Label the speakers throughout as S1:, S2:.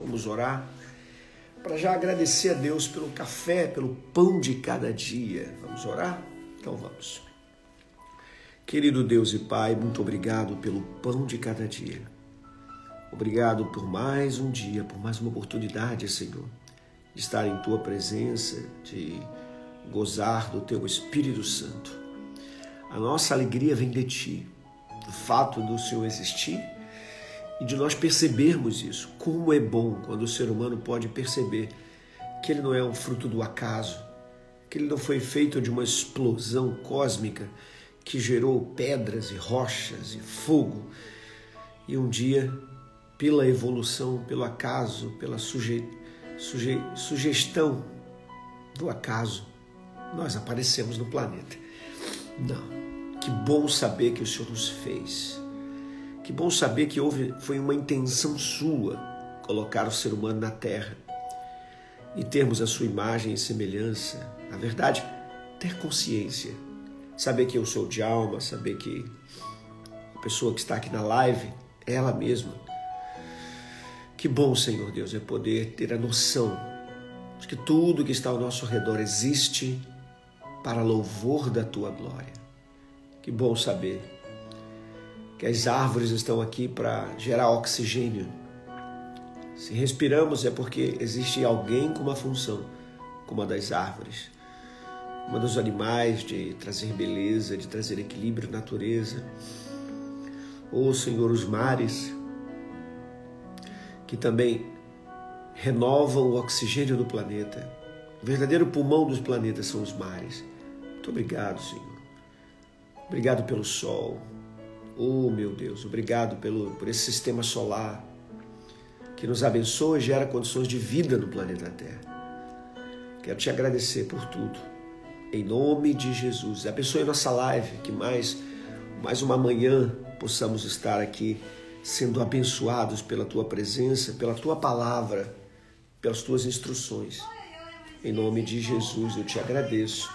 S1: Vamos orar para já agradecer a Deus pelo café, pelo pão de cada dia. Vamos orar? Então vamos. Querido Deus e Pai, muito obrigado pelo pão de cada dia. Obrigado por mais um dia, por mais uma oportunidade, Senhor, de estar em tua presença, de gozar do teu Espírito Santo. A nossa alegria vem de ti, do fato do Senhor existir e de nós percebermos isso. Como é bom quando o ser humano pode perceber que ele não é um fruto do acaso, que ele não foi feito de uma explosão cósmica que gerou pedras e rochas e fogo. E um dia, pela evolução, pelo acaso, pela suje, suje, sugestão do acaso, nós aparecemos no planeta. Não. Que bom saber que o Senhor nos fez que bom saber que houve, foi uma intenção sua colocar o ser humano na terra e termos a sua imagem e semelhança. Na verdade, ter consciência, saber que eu sou de alma, saber que a pessoa que está aqui na live é ela mesma. Que bom, Senhor Deus, é poder ter a noção de que tudo que está ao nosso redor existe para louvor da tua glória. Que bom saber que as árvores estão aqui para gerar oxigênio. Se respiramos é porque existe alguém com uma função, como a das árvores, uma dos animais de trazer beleza, de trazer equilíbrio à natureza. Ou, Senhor, os mares, que também renovam o oxigênio do planeta. O verdadeiro pulmão dos planetas são os mares. Muito obrigado, Senhor. Obrigado pelo sol, Oh, meu Deus, obrigado pelo, por esse sistema solar que nos abençoa e gera condições de vida no planeta Terra. Quero te agradecer por tudo. Em nome de Jesus. Abençoe nossa live, que mais, mais uma manhã possamos estar aqui sendo abençoados pela tua presença, pela tua palavra, pelas tuas instruções. Em nome de Jesus eu te agradeço.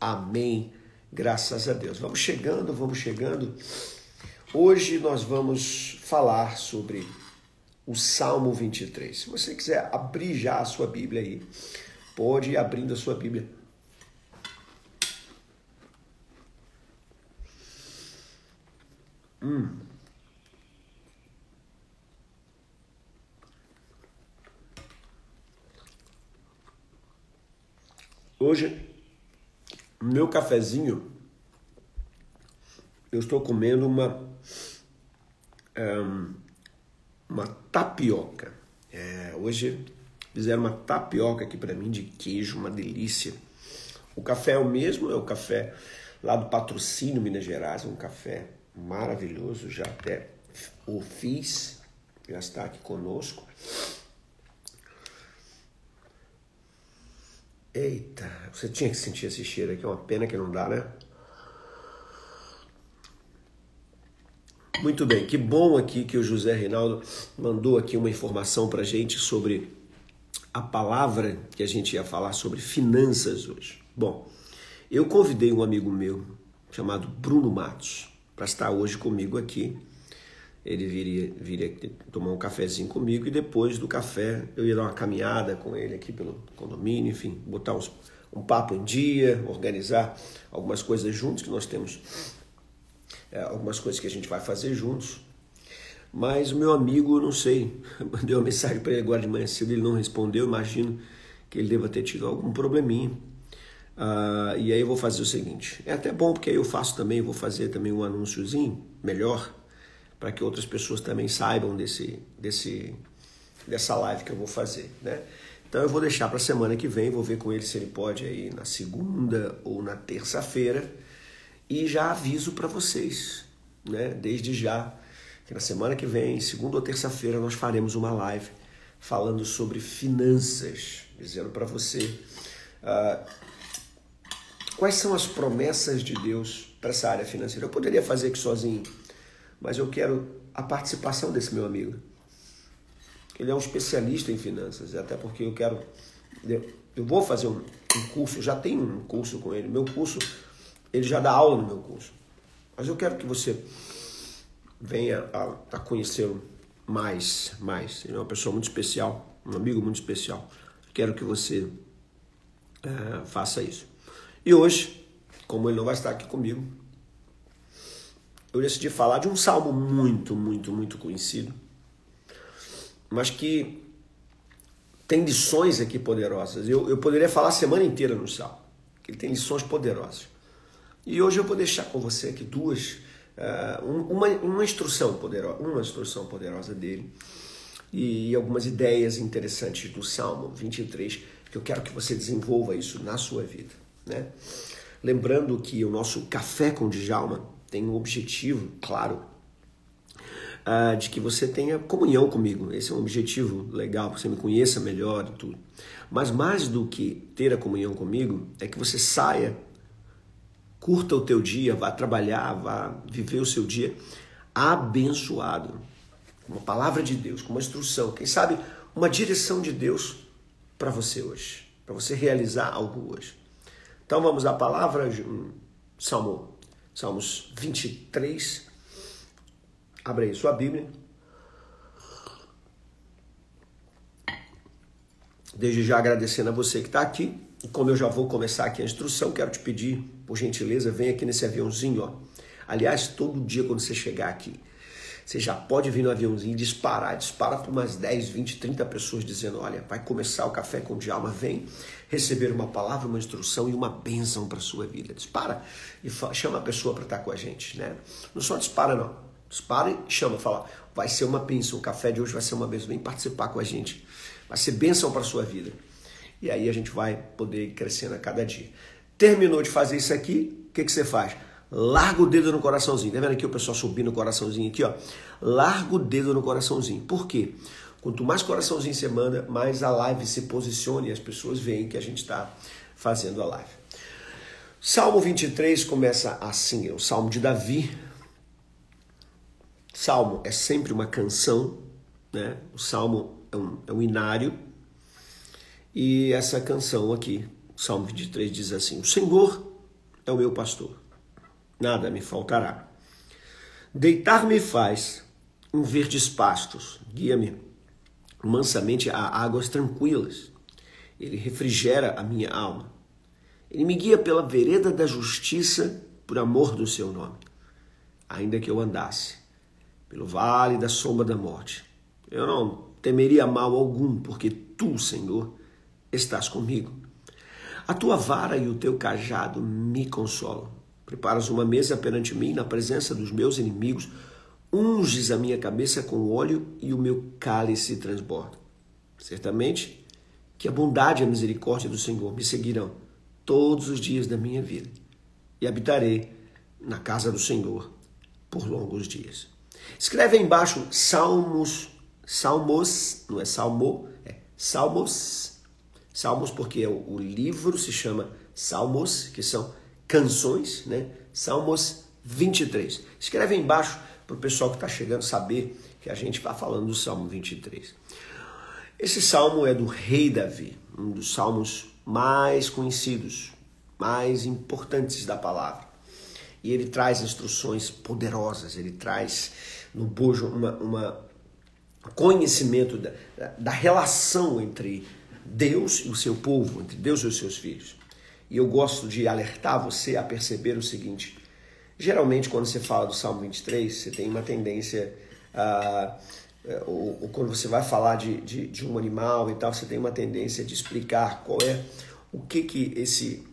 S1: Amém. Graças a Deus. Vamos chegando, vamos chegando. Hoje nós vamos falar sobre o Salmo 23. Se você quiser abrir já a sua Bíblia aí, pode ir abrindo a sua Bíblia. Hum. Hoje, meu cafezinho eu estou comendo uma, um, uma tapioca. É, hoje fizeram uma tapioca aqui para mim de queijo, uma delícia. O café é o mesmo, é o café lá do Patrocínio Minas Gerais, um café maravilhoso, já até o fiz, já está aqui conosco. Eita, você tinha que sentir esse cheiro aqui, é uma pena que não dá, né? Muito bem, que bom aqui que o José Reinaldo mandou aqui uma informação para gente sobre a palavra que a gente ia falar sobre finanças hoje. Bom, eu convidei um amigo meu chamado Bruno Matos para estar hoje comigo aqui. Ele viria, viria tomar um cafezinho comigo e depois do café eu ia dar uma caminhada com ele aqui pelo condomínio, enfim, botar uns, um papo em dia, organizar algumas coisas juntos que nós temos é, algumas coisas que a gente vai fazer juntos. Mas o meu amigo, não sei, mandei uma mensagem para ele agora de manhã cedo, ele não respondeu, imagino que ele deva ter tido algum probleminha. Uh, e aí eu vou fazer o seguinte, é até bom porque aí eu faço também, vou fazer também um anúnciozinho melhor, para que outras pessoas também saibam desse, desse, dessa live que eu vou fazer, né? Então eu vou deixar para a semana que vem, vou ver com ele se ele pode aí na segunda ou na terça-feira, e já aviso para vocês, né, desde já, que na semana que vem, segunda ou terça-feira, nós faremos uma live falando sobre finanças, dizendo para você uh, quais são as promessas de Deus para essa área financeira. Eu poderia fazer aqui sozinho, mas eu quero a participação desse meu amigo. Ele é um especialista em finanças, até porque eu quero. Eu vou fazer um, curso, já tenho um curso com ele. Meu curso, ele já dá aula no meu curso. Mas eu quero que você venha a, a conhecê-lo mais, mais. Ele é uma pessoa muito especial, um amigo muito especial. Quero que você é, faça isso. E hoje, como ele não vai estar aqui comigo, eu decidi falar de um salmo muito, muito, muito conhecido, mas que tem lições aqui poderosas. Eu, eu poderia falar a semana inteira no salmo, que ele tem lições poderosas. E hoje eu vou deixar com você aqui duas uh, uma, uma instrução poderosa, uma instrução poderosa dele e algumas ideias interessantes do Salmo 23 que eu quero que você desenvolva isso na sua vida, né? Lembrando que o nosso café com Djalma tem um objetivo, claro, uh, de que você tenha comunhão comigo. Esse é um objetivo legal, que você me conheça melhor e tudo. Mas mais do que ter a comunhão comigo, é que você saia Curta o teu dia, vá trabalhar, vá viver o seu dia abençoado. Uma palavra de Deus, com uma instrução, quem sabe uma direção de Deus para você hoje, para você realizar algo hoje. Então vamos à palavra, Salmo, Salmos 23. Abre aí sua Bíblia. Desde já agradecendo a você que está aqui. E como eu já vou começar aqui a instrução, quero te pedir, por gentileza, vem aqui nesse aviãozinho, ó. Aliás, todo dia quando você chegar aqui, você já pode vir no aviãozinho e disparar, dispara para umas 10, 20, 30 pessoas dizendo: olha, vai começar o café com o alma, vem receber uma palavra, uma instrução e uma bênção para sua vida. Dispara e chama a pessoa para estar com a gente, né? Não só dispara, não. Dispara e chama, fala: vai ser uma bênção, o café de hoje vai ser uma bênção, vem participar com a gente. Vai ser bênção para sua vida. E aí a gente vai poder ir crescendo a cada dia. Terminou de fazer isso aqui, o que, que você faz? Larga o dedo no coraçãozinho. Tá vendo aqui o pessoal subindo o coraçãozinho aqui, ó? Larga o dedo no coraçãozinho. Por quê? Quanto mais coraçãozinho você manda, mais a live se posiciona e as pessoas veem que a gente está fazendo a live. Salmo 23 começa assim, é o Salmo de Davi. Salmo é sempre uma canção, né? O Salmo é um, é um inário e essa canção aqui, Salmo 23, diz assim: O Senhor é o meu pastor, nada me faltará. Deitar-me faz em verdes pastos, guia-me mansamente a águas tranquilas. Ele refrigera a minha alma. Ele me guia pela vereda da justiça por amor do seu nome. Ainda que eu andasse pelo vale da sombra da morte, eu não temeria mal algum, porque tu, Senhor, estás comigo. A tua vara e o teu cajado me consolam. Preparas uma mesa perante mim na presença dos meus inimigos, unges a minha cabeça com óleo e o meu cálice transborda. Certamente que a bondade e a misericórdia do Senhor me seguirão todos os dias da minha vida e habitarei na casa do Senhor por longos dias. Escreve aí embaixo Salmos, Salmos, não é Salmo, é Salmos Salmos, porque o, o livro se chama Salmos, que são canções, né? Salmos 23. Escreve aí embaixo para o pessoal que está chegando saber que a gente está falando do Salmo 23. Esse salmo é do rei Davi, um dos salmos mais conhecidos, mais importantes da palavra. E ele traz instruções poderosas, ele traz no bojo uma, uma conhecimento da, da relação entre Deus e o seu povo, entre Deus e os seus filhos. E eu gosto de alertar você a perceber o seguinte: geralmente, quando você fala do Salmo 23, você tem uma tendência a. Ou, ou quando você vai falar de, de, de, um animal e tal, você tem uma tendência de explicar qual é o que, que esse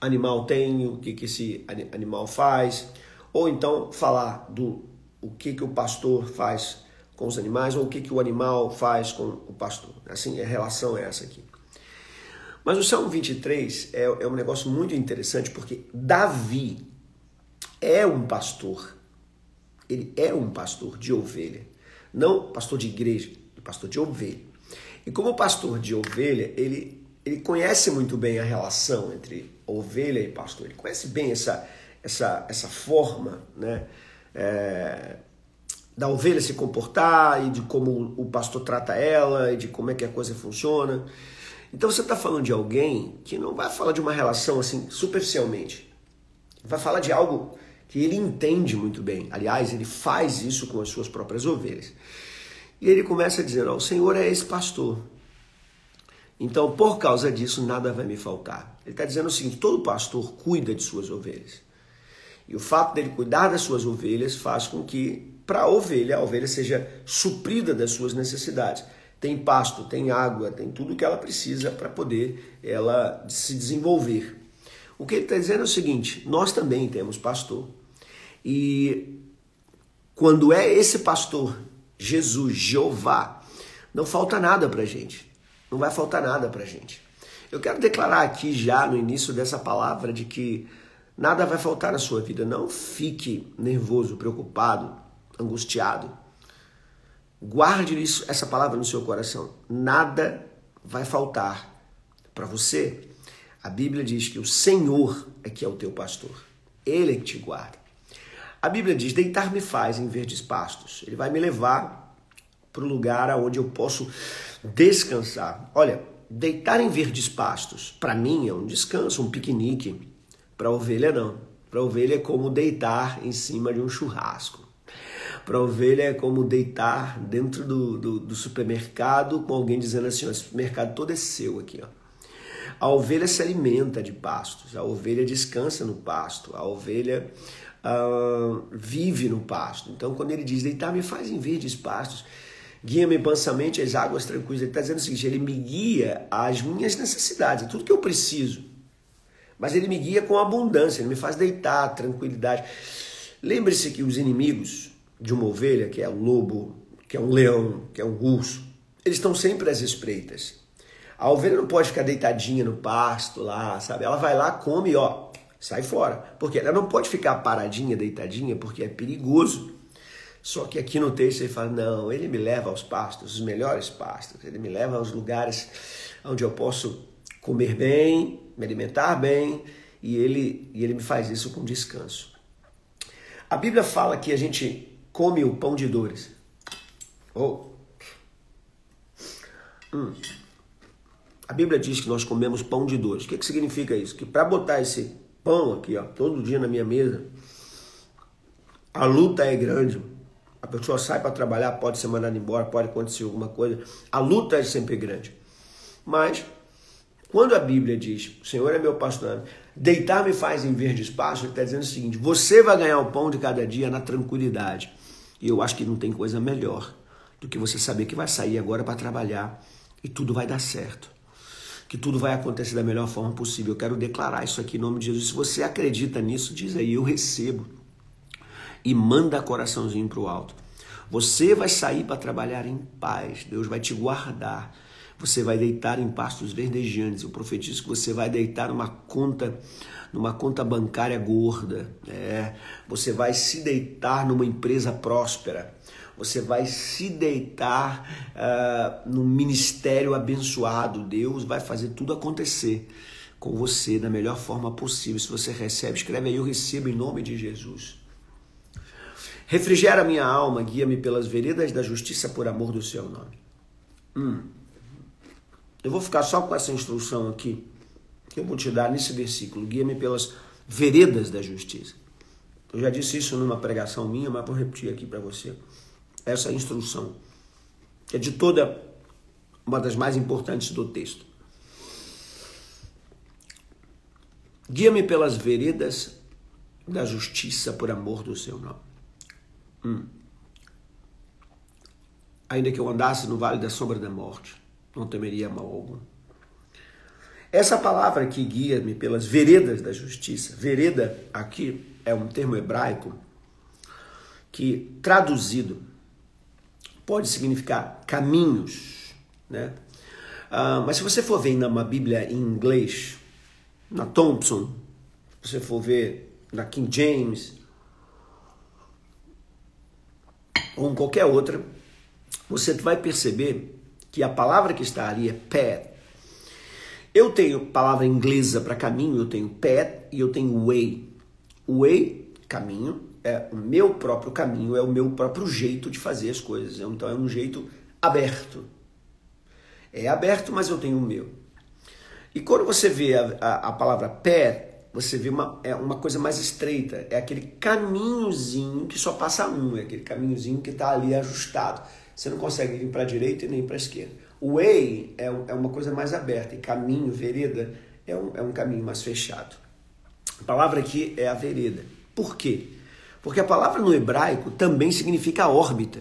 S1: animal tem, o que, que esse animal faz, ou então falar do o que, que o pastor faz com os animais ou o que, que o animal faz com o pastor. Assim, a relação é essa aqui. Mas o Salmo 23 é, é um negócio muito interessante porque Davi é um pastor. Ele é um pastor de ovelha. Não pastor de igreja, pastor de ovelha. E como pastor de ovelha, ele, ele conhece muito bem a relação entre ovelha e pastor. Ele conhece bem essa, essa, essa forma né, é, da ovelha se comportar e de como o pastor trata ela e de como é que a coisa funciona. Então você está falando de alguém que não vai falar de uma relação assim superficialmente. Vai falar de algo que ele entende muito bem. Aliás, ele faz isso com as suas próprias ovelhas. E ele começa dizendo: O Senhor é esse pastor. Então, por causa disso, nada vai me faltar. Ele está dizendo o seguinte: todo pastor cuida de suas ovelhas. E o fato dele cuidar das suas ovelhas faz com que, para a ovelha, a ovelha seja suprida das suas necessidades. Tem pasto, tem água, tem tudo que ela precisa para poder ela se desenvolver. O que ele está dizendo é o seguinte: nós também temos pastor. E quando é esse pastor, Jesus, Jeová, não falta nada para gente. Não vai faltar nada para gente. Eu quero declarar aqui já no início dessa palavra de que nada vai faltar na sua vida. Não fique nervoso, preocupado, angustiado. Guarde isso, essa palavra no seu coração. Nada vai faltar para você. A Bíblia diz que o Senhor é que é o teu pastor. Ele é que te guarda. A Bíblia diz: Deitar-me faz em verdes pastos. Ele vai me levar para o lugar onde eu posso descansar. Olha, deitar em verdes pastos, para mim é um descanso, um piquenique. Para ovelha, não. Para ovelha é como deitar em cima de um churrasco. Para a ovelha é como deitar dentro do, do, do, supermercado com alguém dizendo assim: esse supermercado todo é seu aqui. Ó. A ovelha se alimenta de pastos, a ovelha descansa no pasto, a ovelha uh, vive no pasto. Então, quando ele diz deitar-me faz em verdes pastos, guia-me mansamente às águas tranquilas, ele está dizendo o seguinte: ele me guia às minhas necessidades, tudo que eu preciso. Mas ele me guia com abundância, ele me faz deitar, tranquilidade. Lembre-se que os inimigos de uma ovelha, que é um lobo, que é um leão, que é um urso, eles estão sempre às espreitas. A ovelha não pode ficar deitadinha no pasto lá, sabe? Ela vai lá, come, ó, sai fora. Porque ela não pode ficar paradinha, deitadinha, porque é perigoso. Só que aqui no texto ele fala: não, ele me leva aos pastos, os melhores pastos, ele me leva aos lugares onde eu posso comer bem, me alimentar bem, e ele, e ele me faz isso com descanso. A Bíblia fala que a gente come o pão de dores. Oh. Hum. A Bíblia diz que nós comemos pão de dores. O que, que significa isso? Que para botar esse pão aqui, ó, todo dia na minha mesa. A luta é grande. A pessoa sai para trabalhar, pode ser mandada embora, pode acontecer alguma coisa. A luta é sempre grande. Mas, quando a Bíblia diz, o Senhor é meu pastor, deitar me faz em verde espaço, ele está dizendo o seguinte: você vai ganhar o pão de cada dia na tranquilidade. E eu acho que não tem coisa melhor do que você saber que vai sair agora para trabalhar e tudo vai dar certo que tudo vai acontecer da melhor forma possível. Eu quero declarar isso aqui em nome de Jesus. Se você acredita nisso, diz aí, eu recebo. E manda coraçãozinho para o alto. Você vai sair para trabalhar em paz. Deus vai te guardar. Você vai deitar em pastos verdejantes. Eu profetizo que você vai deitar numa conta, numa conta bancária gorda. É. Você vai se deitar numa empresa próspera você vai se deitar uh, no ministério abençoado. Deus vai fazer tudo acontecer com você da melhor forma possível. Se você recebe, escreve aí: Eu recebo em nome de Jesus. Refrigera minha alma, guia-me pelas veredas da justiça por amor do seu nome. Hum. Eu vou ficar só com essa instrução aqui, que eu vou te dar nesse versículo: guia-me pelas veredas da justiça. Eu já disse isso numa pregação minha, mas vou repetir aqui para você essa instrução, que é de toda uma das mais importantes do texto. Guia-me pelas veredas da justiça por amor do seu nome. Hum. Ainda que eu andasse no vale da sombra da morte, não temeria mal algum. Essa palavra que guia-me pelas veredas da justiça, vereda aqui é um termo hebraico que traduzido pode significar caminhos, né? Uh, mas se você for ver numa Bíblia em inglês, na Thompson, se você for ver na King James, ou em qualquer outra, você vai perceber que a palavra que está ali é path. Eu tenho palavra inglesa para caminho, eu tenho path e eu tenho way. Way, caminho, é o meu próprio caminho, é o meu próprio jeito de fazer as coisas. Então é um jeito aberto. É aberto, mas eu tenho o meu. E quando você vê a, a, a palavra pé, você vê uma, é uma coisa mais estreita. É aquele caminhozinho que só passa um, é aquele caminhozinho que está ali ajustado. Você não consegue ir para a direita e nem para a esquerda. O way é, é uma coisa mais aberta, e caminho, vereda, é um, é um caminho mais fechado. A palavra aqui é a vereda. Por quê? Porque a palavra no hebraico também significa órbita.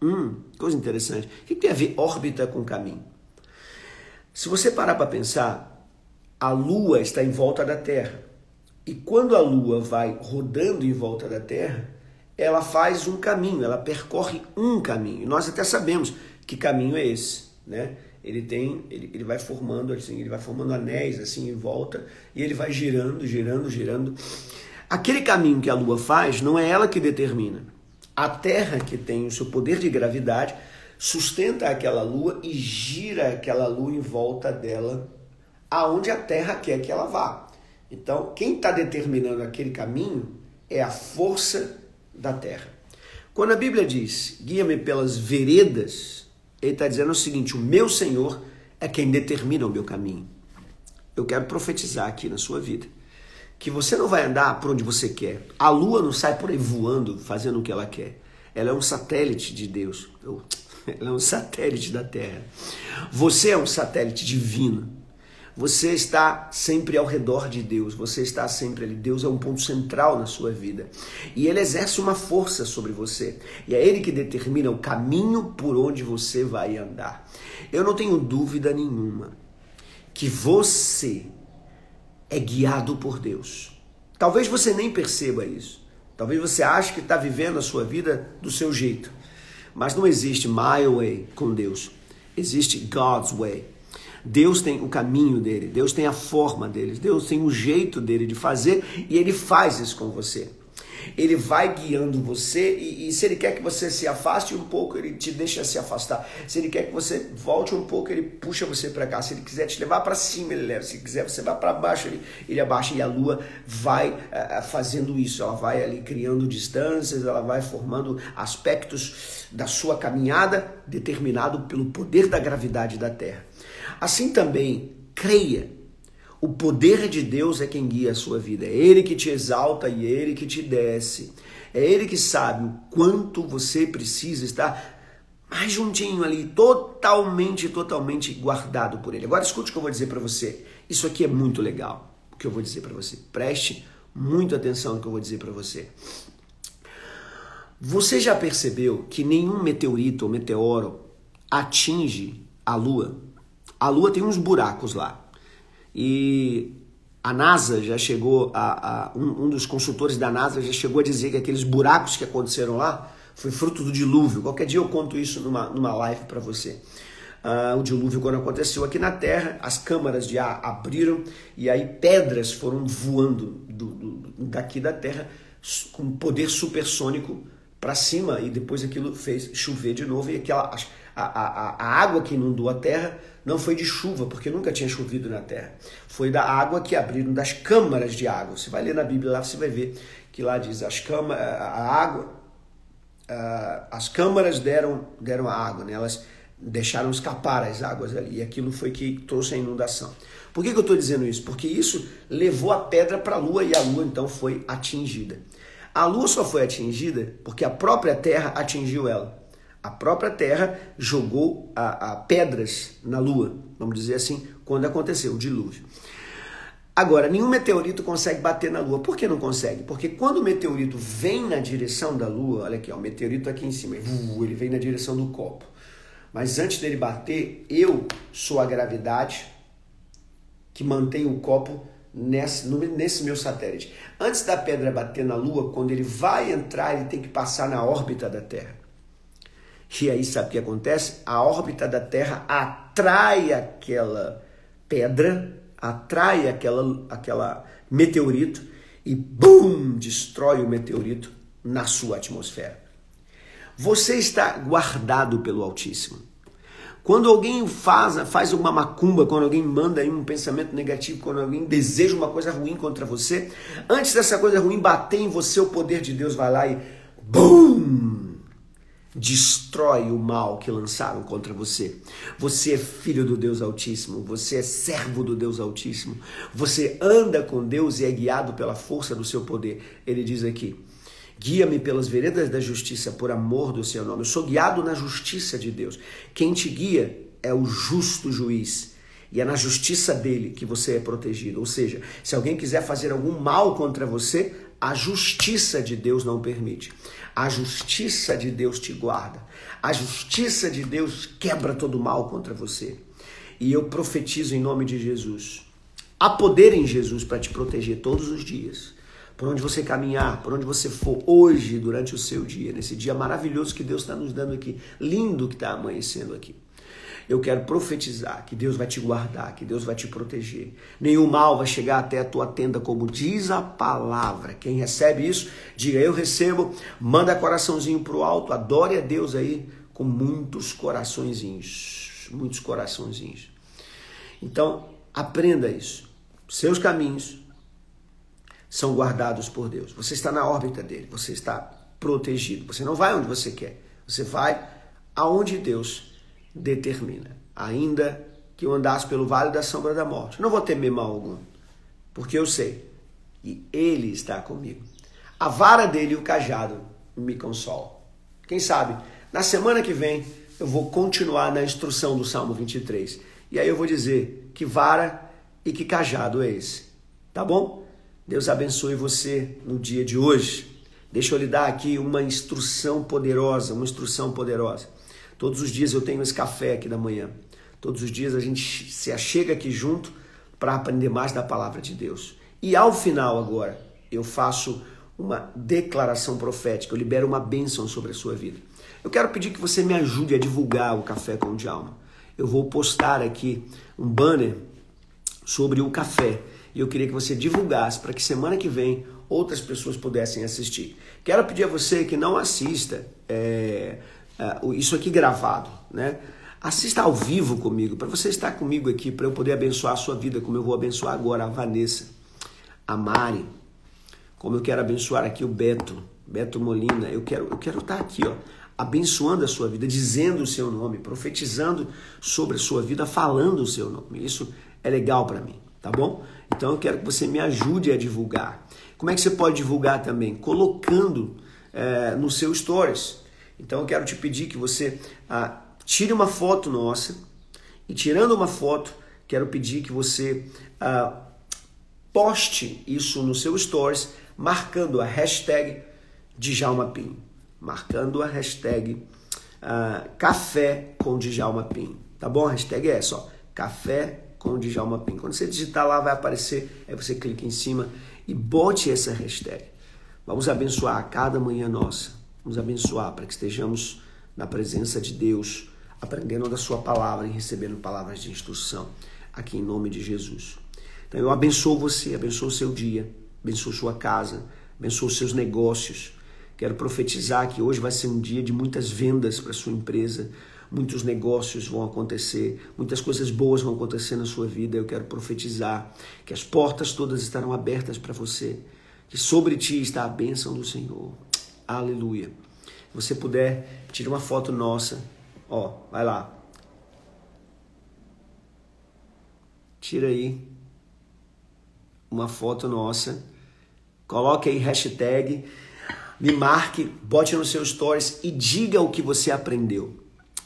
S1: Hum, coisa interessante. O que tem a ver órbita com caminho? Se você parar para pensar, a Lua está em volta da Terra. E quando a Lua vai rodando em volta da Terra, ela faz um caminho, ela percorre um caminho. Nós até sabemos que caminho é esse, né? Ele tem, ele, ele vai formando assim, ele vai formando anéis assim em volta e ele vai girando, girando, girando. Aquele caminho que a Lua faz não é ela que determina. A Terra, que tem o seu poder de gravidade, sustenta aquela Lua e gira aquela Lua em volta dela, aonde a Terra quer que ela vá. Então, quem está determinando aquele caminho é a força da Terra. Quando a Bíblia diz, guia-me pelas veredas, ele está dizendo o seguinte: o meu Senhor é quem determina o meu caminho. Eu quero profetizar aqui na sua vida que você não vai andar por onde você quer. A lua não sai por aí voando, fazendo o que ela quer. Ela é um satélite de Deus. Ela é um satélite da Terra. Você é um satélite divino. Você está sempre ao redor de Deus, você está sempre ali. Deus é um ponto central na sua vida. E ele exerce uma força sobre você. E é ele que determina o caminho por onde você vai andar. Eu não tenho dúvida nenhuma que você é guiado por Deus. Talvez você nem perceba isso. Talvez você ache que está vivendo a sua vida do seu jeito. Mas não existe my way com Deus. Existe God's way. Deus tem o caminho dele, Deus tem a forma dele, Deus tem o jeito dele de fazer e ele faz isso com você. Ele vai guiando você e, e, se ele quer que você se afaste um pouco, ele te deixa se afastar. Se ele quer que você volte um pouco, ele puxa você para cá. Se ele quiser te levar para cima, ele leva. Se quiser você vai para baixo, ele, ele abaixa. E a lua vai uh, fazendo isso. Ela vai ali criando distâncias, ela vai formando aspectos da sua caminhada determinado pelo poder da gravidade da Terra. Assim também, creia o poder de Deus é quem guia a sua vida. É Ele que te exalta e é Ele que te desce. É Ele que sabe o quanto você precisa estar mais juntinho ali, totalmente, totalmente guardado por Ele. Agora escute o que eu vou dizer para você. Isso aqui é muito legal, o que eu vou dizer para você. Preste muita atenção no que eu vou dizer para você. Você já percebeu que nenhum meteorito ou meteoro atinge a Lua? A Lua tem uns buracos lá. E a NASA já chegou, a, a um, um, dos consultores da NASA já chegou a dizer que aqueles buracos que aconteceram lá foi fruto do dilúvio. Qualquer dia eu conto isso numa, numa live para você. Uh, o dilúvio, quando aconteceu aqui na Terra, as câmaras de ar abriram e aí pedras foram voando do, do, daqui da Terra com poder supersônico para cima e depois aquilo fez chover de novo e aquela a, a, a água que inundou a terra não foi de chuva, porque nunca tinha chovido na terra. Foi da água que abriram das câmaras de água. Você vai ler na Bíblia lá, você vai ver que lá diz as câmaras, a água, as câmaras deram, deram a água, né? elas deixaram escapar as águas ali, e aquilo foi que trouxe a inundação. Por que, que eu estou dizendo isso? Porque isso levou a pedra para a lua e a lua então foi atingida. A lua só foi atingida porque a própria terra atingiu ela. A própria Terra jogou a, a pedras na Lua, vamos dizer assim, quando aconteceu o dilúvio. Agora, nenhum meteorito consegue bater na Lua. Por que não consegue? Porque quando o meteorito vem na direção da Lua, olha aqui, ó, o meteorito aqui em cima, ele vem na direção do copo. Mas antes dele bater, eu sou a gravidade que mantém o copo nesse, nesse meu satélite. Antes da pedra bater na Lua, quando ele vai entrar, ele tem que passar na órbita da Terra. E aí sabe o que acontece? A órbita da Terra atrai aquela pedra, atrai aquela, aquela meteorito e bum, destrói o meteorito na sua atmosfera. Você está guardado pelo Altíssimo. Quando alguém faz, faz uma macumba, quando alguém manda um pensamento negativo, quando alguém deseja uma coisa ruim contra você, antes dessa coisa ruim bater em você, o poder de Deus vai lá e BUM! Destrói o mal que lançaram contra você. Você é filho do Deus Altíssimo, você é servo do Deus Altíssimo, você anda com Deus e é guiado pela força do seu poder. Ele diz aqui: Guia-me pelas veredas da justiça por amor do seu nome. Eu sou guiado na justiça de Deus. Quem te guia é o justo juiz. E é na justiça dele que você é protegido. Ou seja, se alguém quiser fazer algum mal contra você, a justiça de Deus não permite. A justiça de Deus te guarda. A justiça de Deus quebra todo mal contra você. E eu profetizo em nome de Jesus. Há poder em Jesus para te proteger todos os dias. Por onde você caminhar, por onde você for hoje, durante o seu dia, nesse dia maravilhoso que Deus está nos dando aqui, lindo que está amanhecendo aqui. Eu quero profetizar que Deus vai te guardar, que Deus vai te proteger. Nenhum mal vai chegar até a tua tenda, como diz a palavra. Quem recebe isso, diga eu recebo, manda coraçãozinho para o alto, adore a Deus aí com muitos coraçõezinhos, muitos coraçõezinhos. Então, aprenda isso. Seus caminhos são guardados por Deus. Você está na órbita dele, você está protegido. Você não vai onde você quer, você vai aonde Deus determina. Ainda que eu andasse pelo vale da sombra da morte, não vou temer mal algum, porque eu sei e Ele está comigo. A vara dele e o cajado me consolam. Quem sabe, na semana que vem, eu vou continuar na instrução do Salmo 23. E aí eu vou dizer que vara e que cajado é esse. Tá bom? Deus abençoe você no dia de hoje. Deixa eu lhe dar aqui uma instrução poderosa, uma instrução poderosa. Todos os dias eu tenho esse café aqui da manhã. Todos os dias a gente se achega aqui junto para aprender mais da palavra de Deus. E ao final agora, eu faço uma declaração profética, eu libero uma bênção sobre a sua vida. Eu quero pedir que você me ajude a divulgar o Café com o Djalma. Eu vou postar aqui um banner sobre o café e eu queria que você divulgasse para que semana que vem outras pessoas pudessem assistir. Quero pedir a você que não assista é, uh, isso aqui gravado, né? Assista ao vivo comigo, para você estar comigo aqui, para eu poder abençoar a sua vida, como eu vou abençoar agora a Vanessa, a Mari, como eu quero abençoar aqui o Beto, Beto Molina. Eu quero, eu quero estar aqui, ó, abençoando a sua vida, dizendo o seu nome, profetizando sobre a sua vida, falando o seu nome. Isso é legal para mim, tá bom? Então eu quero que você me ajude a divulgar. Como é que você pode divulgar também? Colocando é, no seu stories. Então eu quero te pedir que você ah, tire uma foto nossa e tirando uma foto, quero pedir que você ah, poste isso no seu stories, marcando a hashtag Djalma Pim, marcando a hashtag ah, Café com Djalma Pim, tá bom? A hashtag é essa, ó, Café com Djalma Pim. Quando você digitar lá, vai aparecer, aí você clica em cima e bote essa hashtag. Vamos abençoar a cada manhã nossa nos abençoar para que estejamos na presença de Deus, aprendendo da Sua palavra e recebendo palavras de instrução aqui em nome de Jesus. Então eu abençoo você, abençoo o seu dia, abençoo sua casa, abençoo os seus negócios. Quero profetizar que hoje vai ser um dia de muitas vendas para sua empresa, muitos negócios vão acontecer, muitas coisas boas vão acontecer na sua vida. Eu quero profetizar que as portas todas estarão abertas para você, que sobre ti está a bênção do Senhor. Aleluia. Se você puder, tire uma foto nossa. Ó, vai lá. Tira aí uma foto nossa. Coloque aí hashtag, me marque, bote nos seus stories e diga o que você aprendeu.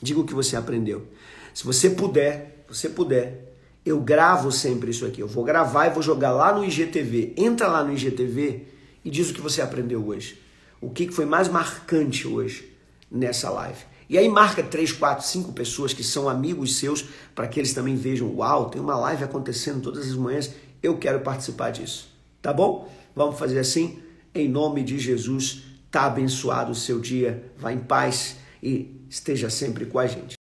S1: Diga o que você aprendeu. Se você puder, você puder, eu gravo sempre isso aqui. Eu vou gravar e vou jogar lá no IGTV. Entra lá no IGTV e diz o que você aprendeu hoje o que foi mais marcante hoje nessa live. E aí marca três, quatro, cinco pessoas que são amigos seus para que eles também vejam, uau, tem uma live acontecendo todas as manhãs, eu quero participar disso. Tá bom? Vamos fazer assim? Em nome de Jesus, tá abençoado o seu dia, vá em paz e esteja sempre com a gente.